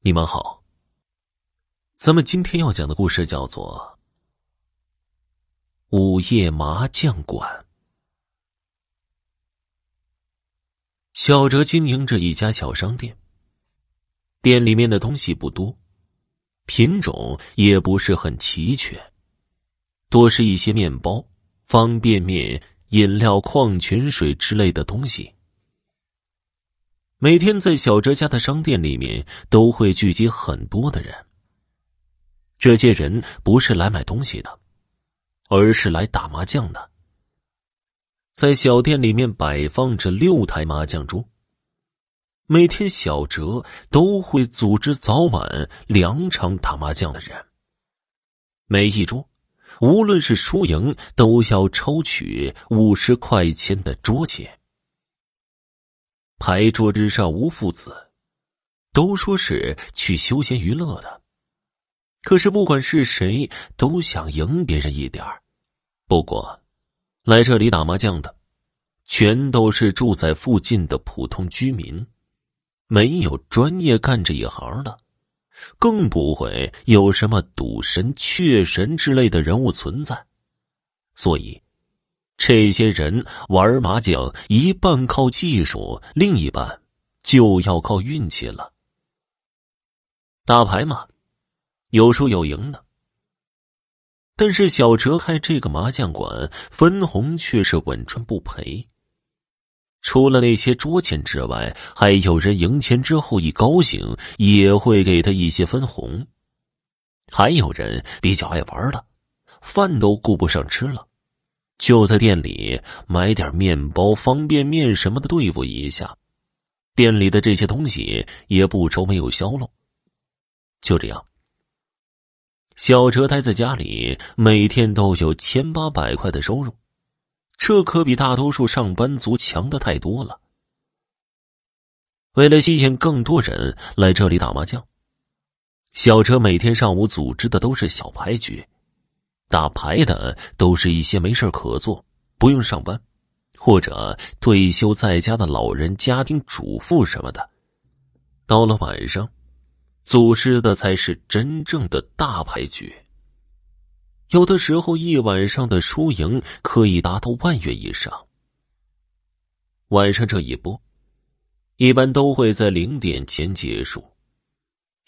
你们好，咱们今天要讲的故事叫做《午夜麻将馆》。小哲经营着一家小商店，店里面的东西不多，品种也不是很齐全，多是一些面包、方便面、饮料、矿泉水之类的东西。每天在小哲家的商店里面都会聚集很多的人。这些人不是来买东西的，而是来打麻将的。在小店里面摆放着六台麻将桌。每天小哲都会组织早晚两场打麻将的人。每一桌，无论是输赢，都要抽取五十块钱的桌钱。牌桌之上无父子，都说是去休闲娱乐的。可是不管是谁，都想赢别人一点。不过，来这里打麻将的，全都是住在附近的普通居民，没有专业干这一行的，更不会有什么赌神、雀神之类的人物存在。所以。这些人玩麻将，一半靠技术，另一半就要靠运气了。打牌嘛，有输有赢的。但是小哲开这个麻将馆，分红却是稳赚不赔。除了那些桌钱之外，还有人赢钱之后一高兴，也会给他一些分红。还有人比较爱玩的，饭都顾不上吃了。就在店里买点面包、方便面什么的对付一下，店里的这些东西也不愁没有销路。就这样，小哲待在家里，每天都有千八百块的收入，这可比大多数上班族强的太多了。为了吸引更多人来这里打麻将，小车每天上午组织的都是小牌局。打牌的都是一些没事可做、不用上班，或者退休在家的老人、家庭主妇什么的。到了晚上，组织的才是真正的大牌局。有的时候，一晚上的输赢可以达到万元以上。晚上这一波，一般都会在零点前结束，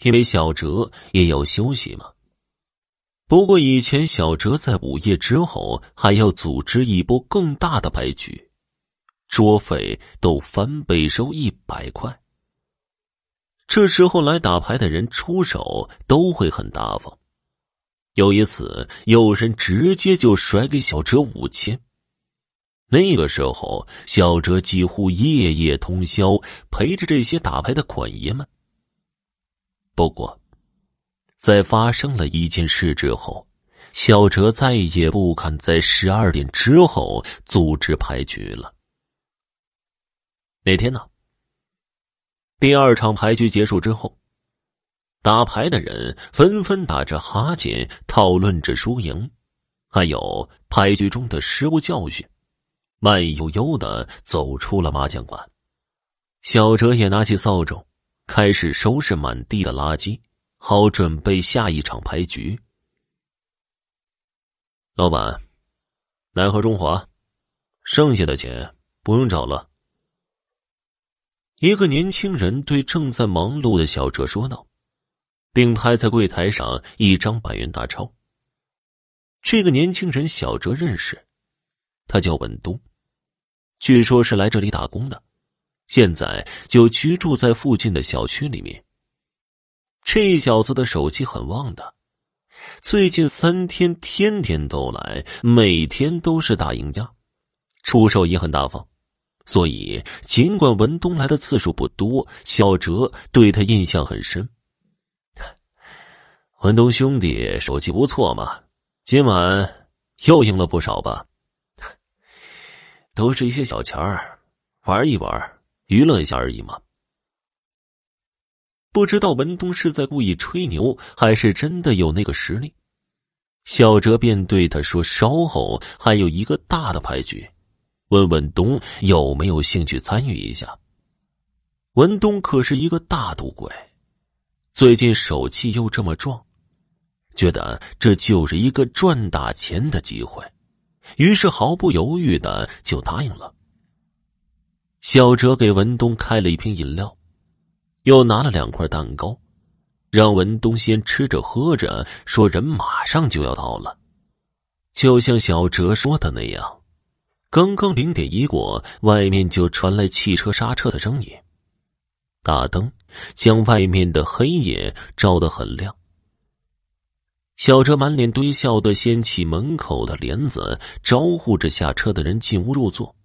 因为小哲也要休息嘛。不过以前小哲在午夜之后还要组织一波更大的牌局，桌费都翻倍收一百块。这时候来打牌的人出手都会很大方。有一次，有人直接就甩给小哲五千。那个时候，小哲几乎夜夜通宵陪着这些打牌的款爷们。不过。在发生了一件事之后，小哲再也不敢在十二点之后组织牌局了。那天呢？第二场牌局结束之后，打牌的人纷纷打着哈欠，讨论着输赢，还有牌局中的失误教训，慢悠悠的走出了麻将馆。小哲也拿起扫帚，开始收拾满地的垃圾。好，准备下一场牌局。老板，来盒中华，剩下的钱不用找了。一个年轻人对正在忙碌的小哲说道，并拍在柜台上一张百元大钞。这个年轻人小哲认识，他叫文东，据说是来这里打工的，现在就居住在附近的小区里面。这小子的手气很旺的，最近三天天天都来，每天都是大赢家，出手也很大方，所以尽管文东来的次数不多，小哲对他印象很深。文东兄弟手气不错嘛，今晚又赢了不少吧？都是一些小钱儿，玩一玩，娱乐一下而已嘛。不知道文东是在故意吹牛，还是真的有那个实力。小哲便对他说：“稍后还有一个大的牌局，问文东有没有兴趣参与一下。”文东可是一个大赌鬼，最近手气又这么壮，觉得这就是一个赚大钱的机会，于是毫不犹豫的就答应了。小哲给文东开了一瓶饮料，又拿了两块蛋糕，让文东先吃着喝着，说人马上就要到了。就像小哲说的那样，刚刚零点一过，外面就传来汽车刹车的声音。大灯将外面的黑夜照得很亮。小哲满脸堆笑的掀起门口的帘子，招呼着下车的人进屋入座。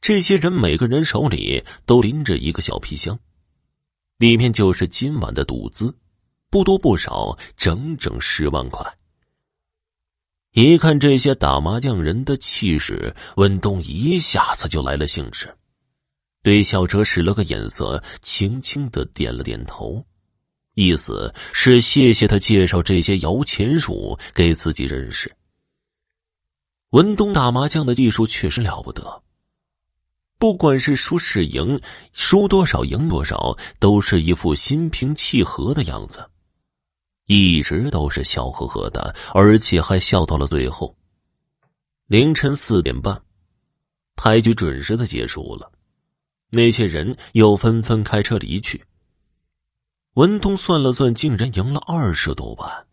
这些人每个人手里都拎着一个小皮箱，里面就是今晚的赌资，不多不少，整整十万块。一看这些打麻将人的气势，文东一下子就来了兴致，对小哲使了个眼色，轻轻的点了点头，意思是谢谢他介绍这些摇钱树给自己认识。文东打麻将的技术确实了不得。不管是输是赢，输多少赢多少，都是一副心平气和的样子，一直都是笑呵呵的，而且还笑到了最后。凌晨四点半，牌局准时的结束了，那些人又纷纷开车离去。文东算了算，竟然赢了二十多万，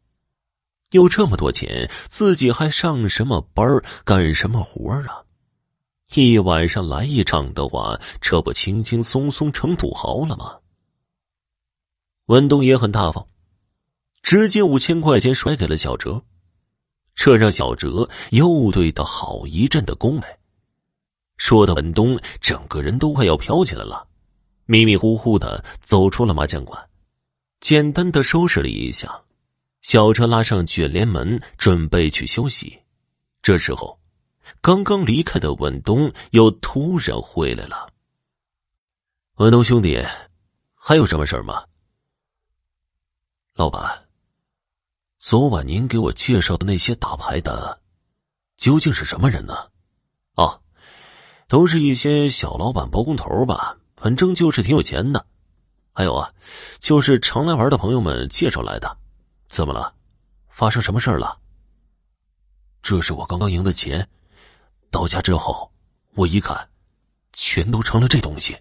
有这么多钱，自己还上什么班干什么活啊？一晚上来一场的话，这不轻轻松松成土豪了吗？文东也很大方，直接五千块钱甩给了小哲，这让小哲又对他好一阵的恭维，说的文东整个人都快要飘起来了，迷迷糊糊的走出了麻将馆，简单的收拾了一下，小哲拉上卷帘门，准备去休息。这时候。刚刚离开的文东又突然回来了。文东兄弟，还有什么事吗？老板，昨晚您给我介绍的那些打牌的，究竟是什么人呢？哦，都是一些小老板、包工头吧，反正就是挺有钱的。还有啊，就是常来玩的朋友们介绍来的。怎么了？发生什么事了？这是我刚刚赢的钱。到家之后，我一看，全都成了这东西。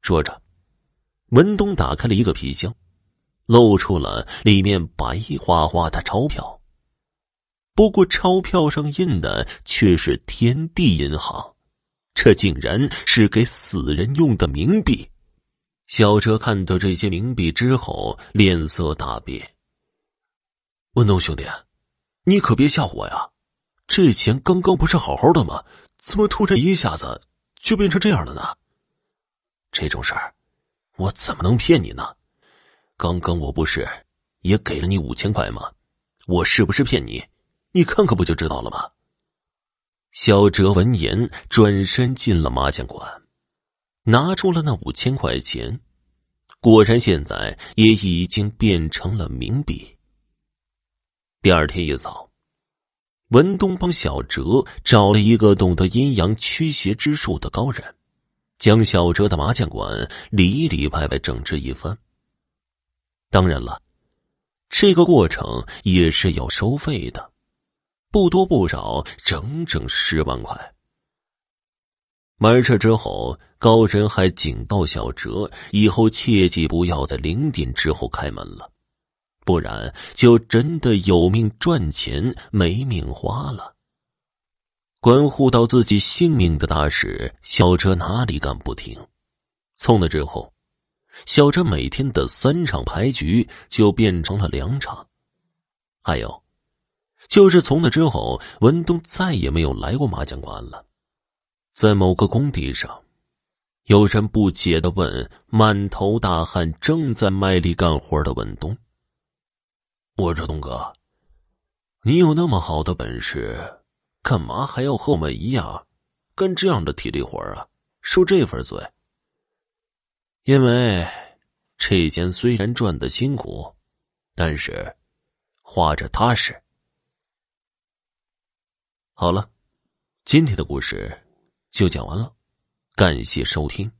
说着，文东打开了一个皮箱，露出了里面白花花的钞票。不过，钞票上印的却是天地银行，这竟然是给死人用的冥币。小哲看到这些冥币之后，脸色大变。文东兄弟，你可别吓唬我呀！这钱刚刚不是好好的吗？怎么突然一下子就变成这样了呢？这种事儿，我怎么能骗你呢？刚刚我不是也给了你五千块吗？我是不是骗你？你看看不就知道了吗？小哲闻言转身进了麻将馆，拿出了那五千块钱，果然现在也已经变成了冥币。第二天一早。文东帮小哲找了一个懂得阴阳驱邪之术的高人，将小哲的麻将馆里里外外整治一番。当然了，这个过程也是要收费的，不多不少，整整十万块。完事之后，高人还警告小哲，以后切记不要在零点之后开门了。不然就真的有命赚钱没命花了。关乎到自己性命的大事，小哲哪里敢不听？从那之后，小哲每天的三场牌局就变成了两场。还有，就是从那之后，文东再也没有来过麻将馆了。在某个工地上，有人不解的问：满头大汗、正在卖力干活的文东。我说东哥，你有那么好的本事，干嘛还要和我们一样，干这样的体力活啊？受这份罪？因为这钱虽然赚的辛苦，但是花着踏实。好了，今天的故事就讲完了，感谢收听。